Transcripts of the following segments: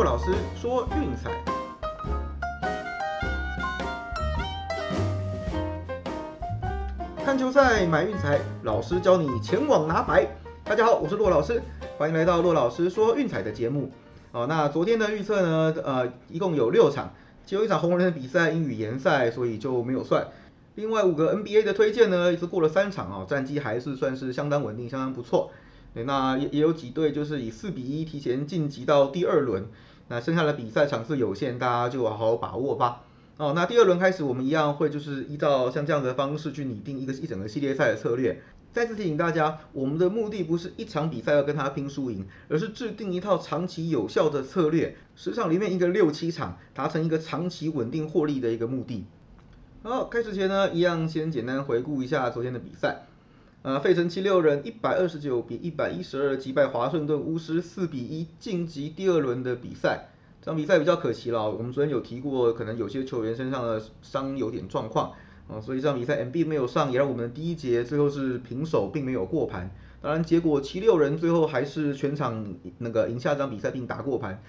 骆老师说运彩，看球赛买运彩，老师教你前往拿白。大家好，我是骆老师，欢迎来到骆老师说运彩的节目。哦，那昨天的预测呢？呃，一共有六场，只有一场红人的比赛因语言赛，所以就没有算。另外五个 NBA 的推荐呢，一直过了三场啊，战绩还是算是相当稳定，相当不错。那也也有几队就是以四比一提前晋级到第二轮，那剩下的比赛场次有限，大家就好好把握吧。哦，那第二轮开始，我们一样会就是依照像这样的方式去拟定一个一整个系列赛的策略。再次提醒大家，我们的目的不是一场比赛要跟他拼输赢，而是制定一套长期有效的策略，十场里面一个六七场，达成一个长期稳定获利的一个目的。好，开始前呢，一样先简单回顾一下昨天的比赛。呃，费城七六人一百二十九比一百一十二击败华盛顿巫师，四比一晋级第二轮的比赛。这场比赛比较可惜了，我们昨天有提过，可能有些球员身上的伤有点状况，啊，所以这场比赛 MB 没有上，也让我们的第一节最后是平手，并没有过盘。当然，结果七六人最后还是全场那个赢下这场比赛，并打过盘。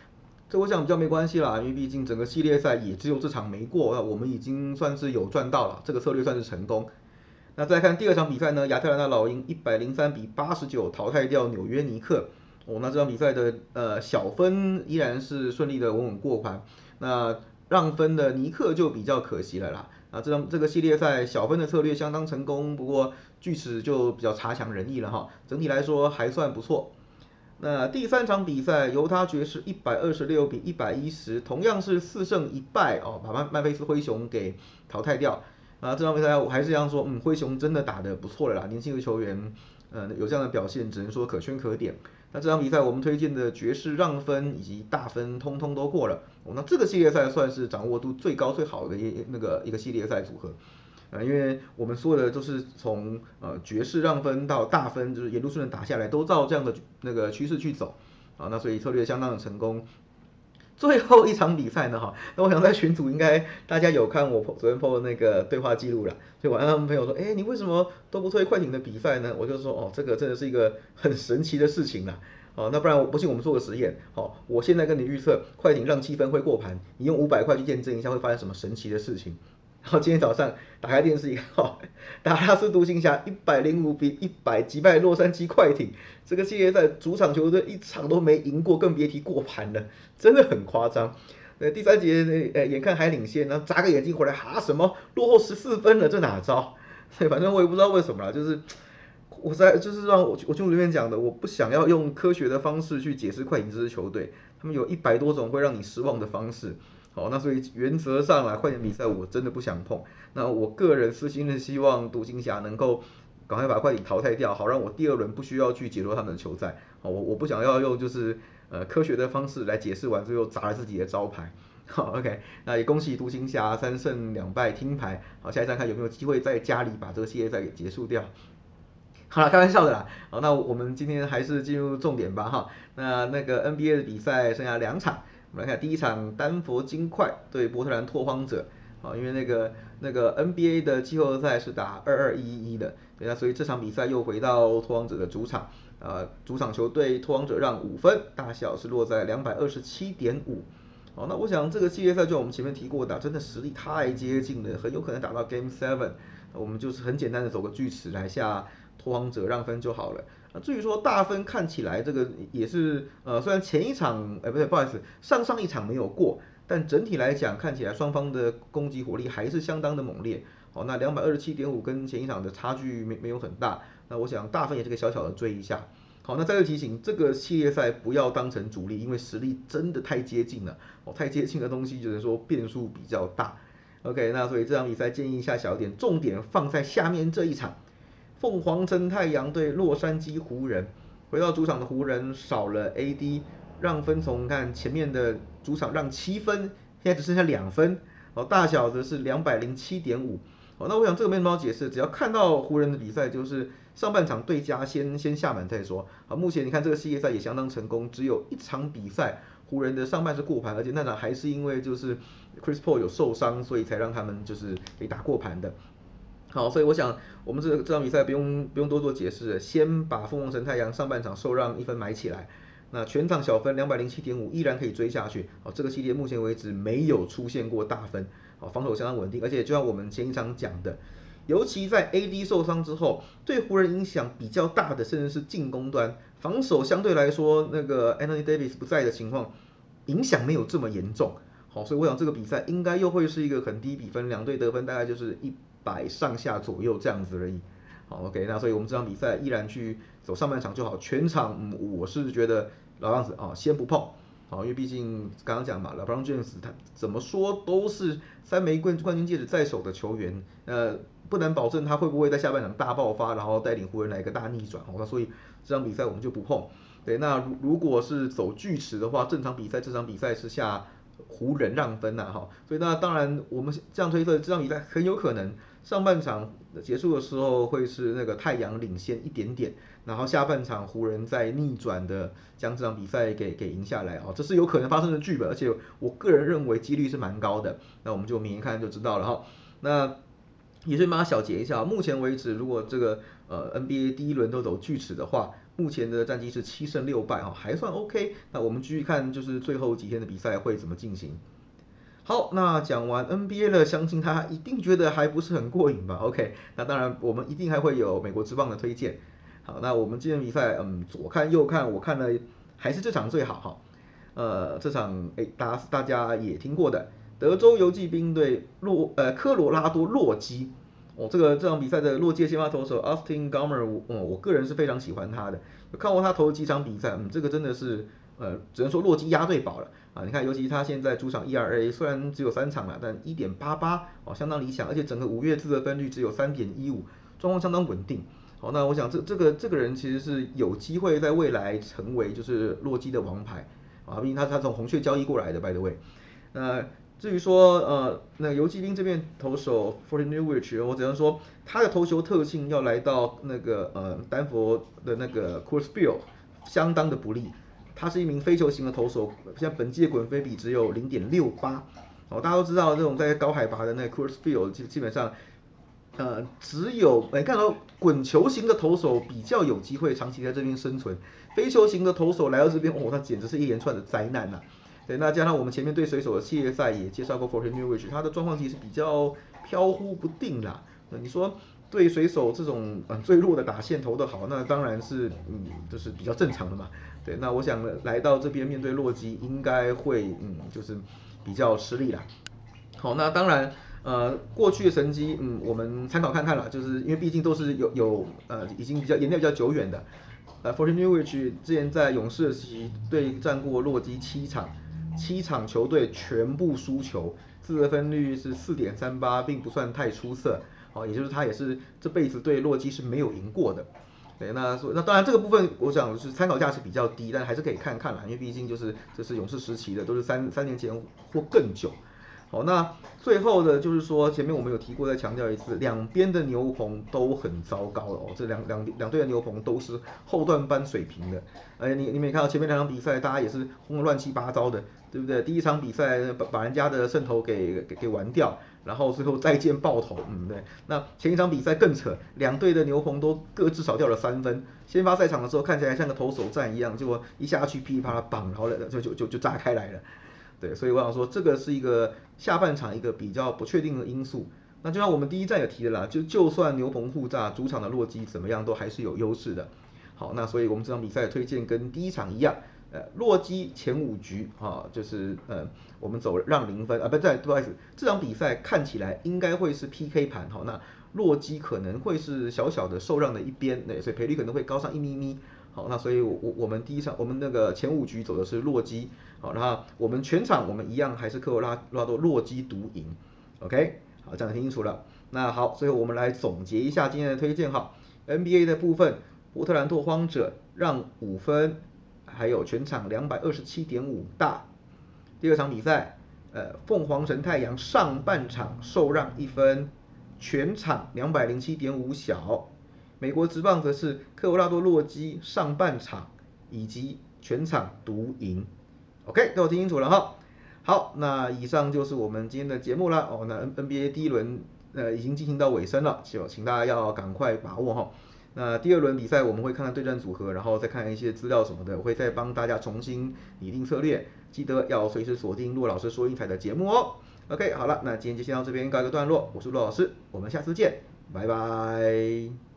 这我想比较没关系啦，因为毕竟整个系列赛也只有这场没过，那我们已经算是有赚到了，这个策略算是成功。那再看第二场比赛呢？亚特兰大老鹰一百零三比八十九淘汰掉纽约尼克。哦，那这场比赛的呃小分依然是顺利的稳稳过盘。那让分的尼克就比较可惜了啦。啊，这场这个系列赛小分的策略相当成功，不过锯齿就比较差强人意了哈。整体来说还算不错。那第三场比赛，犹他爵士一百二十六比一百一十，同样是四胜一败哦，把曼曼菲斯灰熊给淘汰掉。啊，这场比赛我还是这样说，嗯，灰熊真的打得不错了啦，年轻的球员，嗯，有这样的表现，只能说可圈可点。那这场比赛我们推荐的爵士让分以及大分，通通都过了。哦，那这个系列赛算是掌握度最高最好的一那个一个系列赛组合。啊，因为我们说的都是从呃爵士让分到大分，就是沿路顺着打下来，都照这样的那个趋势去走。啊，那所以策略相当的成功。最后一场比赛呢，哈，那我想在群组应该大家有看我昨天 po 的那个对话记录了，所以晚上朋友说，哎，你为什么都不推快艇的比赛呢？我就说，哦，这个真的是一个很神奇的事情啦，哦，那不然我不信我们做个实验，好，我现在跟你预测快艇让七分会过盘，你用五百块去验证一下会发生什么神奇的事情。然后今天早上打开电视一看，达拉斯独行侠一百零五比一百击败洛杉矶快艇，这个系列赛主场球队一场都没赢过，更别提过盘了，真的很夸张。呃，第三节呃眼看还领先，然后眨个眼睛回来，哈什么落后十四分了，这哪招？对反正我也不知道为什么啦，就是我在就是让我我就里面讲的，我不想要用科学的方式去解释快艇这支球队，他们有一百多种会让你失望的方式。好，那所以原则上来，快艇比赛我真的不想碰。那我个人私心是希望独行侠能够赶快把快艇淘汰掉，好让我第二轮不需要去解说他们的球赛。好，我我不想要用就是呃科学的方式来解释完之后砸了自己的招牌。好，OK，那也恭喜独行侠三胜两败听牌。好，下一站看有没有机会在家里把这个系列赛给结束掉。好了，开玩笑的啦。好，那我们今天还是进入重点吧哈。那那个 NBA 的比赛剩下两场。我们来看第一场丹佛金块对波特兰拓荒者，啊，因为那个那个 NBA 的季后赛是打二二一一的，对啊，所以这场比赛又回到拓荒者的主场，啊，主场球队拓荒者让五分，大小是落在两百二十七点五，好，那我想这个系列赛就我们前面提过的，真的实力太接近了，很有可能打到 Game Seven，我们就是很简单的走个锯齿来下拓荒者让分就好了。那至于说大分看起来这个也是呃，虽然前一场哎不对不好意思，上上一场没有过，但整体来讲看起来双方的攻击火力还是相当的猛烈。好，那两百二十七点五跟前一场的差距没没有很大，那我想大分也是个小小的追一下。好，那再次提醒，这个系列赛不要当成主力，因为实力真的太接近了。哦，太接近的东西只能说变数比较大。OK，那所以这场比赛建议一下小点，重点放在下面这一场。凤凰城太阳对洛杉矶湖人，回到主场的湖人少了 AD，让分从看前面的主场让七分，现在只剩下两分，哦，大小则是两百零七点五，哦，那我想这个没什么好解释，只要看到湖人的比赛，就是上半场对家先先下满再说，好，目前你看这个系列赛也相当成功，只有一场比赛湖人的上半是过盘，而且那场还是因为就是 Chris Paul 有受伤，所以才让他们就是给打过盘的。好，所以我想我们这这场比赛不用不用多做解释，先把凤凰城太阳上半场受让一分买起来。那全场小分两百零七点五依然可以追下去。好，这个系列目前为止没有出现过大分，好，防守相当稳定，而且就像我们前一场讲的，尤其在 AD 受伤之后，对湖人影响比较大的，甚至是进攻端防守相对来说，那个 Anthony Davis 不在的情况，影响没有这么严重。好，所以我想这个比赛应该又会是一个很低比分，两队得分大概就是一百上下左右这样子而已。好，OK，那所以我们这场比赛依然去走上半场就好，全场嗯、我是觉得老样子啊，先不碰。好，因为毕竟刚刚讲嘛，LeBron James 他怎么说都是三枚冠冠军戒指在手的球员，呃，不能保证他会不会在下半场大爆发，然后带领湖人来一个大逆转。好，那所以这场比赛我们就不碰。对，那如如果是走锯齿的话，正常比赛这场比赛是下。湖人让分呐，哈，所以那当然我们这样推测，这场比赛很有可能上半场结束的时候会是那个太阳领先一点点，然后下半场湖人再逆转的将这场比赛给给赢下来啊，这是有可能发生的剧本，而且我个人认为几率是蛮高的，那我们就明天看就知道了哈，那也是帮他小结一下，目前为止如果这个呃 NBA 第一轮都走锯齿的话。目前的战绩是七胜六败哈，还算 OK。那我们继续看，就是最后几天的比赛会怎么进行。好，那讲完 NBA 了，相信他一定觉得还不是很过瘾吧？OK，那当然我们一定还会有美国之棒的推荐。好，那我们今天比赛，嗯，左看右看，我看了还是这场最好哈。呃，这场哎，大家大家也听过的，德州游骑兵对洛呃科罗拉多洛基。哦，这个这场比赛的洛基先发投手 Austin Gomer，嗯我个人是非常喜欢他的。看过他投几场比赛，嗯，这个真的是，呃，只能说洛基压对宝了啊！你看，尤其他现在主场 ERA 虽然只有三场了，但一点八八哦，相当理想，而且整个五月自得分率只有三点一五，状况相当稳定。好，那我想这这个这个人其实是有机会在未来成为就是洛基的王牌啊，毕竟他他从红雀交易过来的，by the way，那。至于说呃，那游击兵这边投手 Forty New Wich，我只能说他的投球特性要来到那个呃丹佛的那个 Coors Field 相当的不利。他是一名非球型的投手，像本季的滚飞比只有零点六八。哦，大家都知道这种在高海拔的那 Coors Field 基基本上呃只有哎看到滚球型的投手比较有机会长期在这边生存，非球型的投手来到这边哦，那简直是一连串的灾难呐。对，那加上我们前面对水手的系列赛也介绍过 Forty New Wich，他的状况其实比较飘忽不定啦。那你说对水手这种嗯最弱的打线投的好，那当然是嗯就是比较正常的嘛。对，那我想来到这边面对洛基应该会嗯就是比较吃力啦。好，那当然呃过去的成绩嗯我们参考看看了，就是因为毕竟都是有有呃已经比较年代比较久远的。呃 Forty New Wich 之前在勇士期对战过洛基七场。七场球队全部输球，自得分率是四点三八，并不算太出色。好，也就是他也是这辈子对洛基是没有赢过的。对，那说那当然这个部分我想是参考价是比较低，但还是可以看看啦，因为毕竟就是这是勇士时期的，都是三三年前或更久。好，那最后的就是说，前面我们有提过，再强调一次，两边的牛棚都很糟糕了哦，这两两两队的牛棚都是后段班水平的。哎，你你没看到前面两场比赛，大家也是轰得乱七八糟的，对不对？第一场比赛把把人家的胜头给给给玩掉，然后最后再见爆头，嗯对。那前一场比赛更扯，两队的牛棚都各自少掉了三分。先发赛场的时候看起来像个投手战一样，结果一下去噼里啪啦绑，然后就就就就炸开来了。对，所以我想说，这个是一个下半场一个比较不确定的因素。那就像我们第一站也提的啦，就就算牛棚互炸，主场的洛基怎么样都还是有优势的。好，那所以我们这场比赛推荐跟第一场一样，呃，洛基前五局啊，就是呃，我们走让零分啊，不对，不好意思，这场比赛看起来应该会是 PK 盘，好，那洛基可能会是小小的受让的一边，对，所以赔率可能会高上一咪咪。好，那所以，我我我们第一场，我们那个前五局走的是洛基，好，然后我们全场我们一样还是科罗拉拉多洛基独赢，OK，好，这样听清楚了。那好，最后我们来总结一下今天的推荐哈，NBA 的部分，波特兰拓荒者让五分，还有全场两百二十七点五大。第二场比赛，呃，凤凰城太阳上半场受让一分，全场两百零七点五小。美国职棒则是科罗拉多洛基上半场以及全场独赢，OK，都听清楚了哈。好，那以上就是我们今天的节目了哦。那 N NBA 第一轮呃已经进行到尾声了，就请大家要赶快把握哈。那第二轮比赛我们会看看对战组合，然后再看一些资料什么的，我会再帮大家重新拟定策略。记得要随时锁定骆老师说英彩的节目哦。OK，好了，那今天就先到这边告一个段落。我是骆老师，我们下次见，拜拜。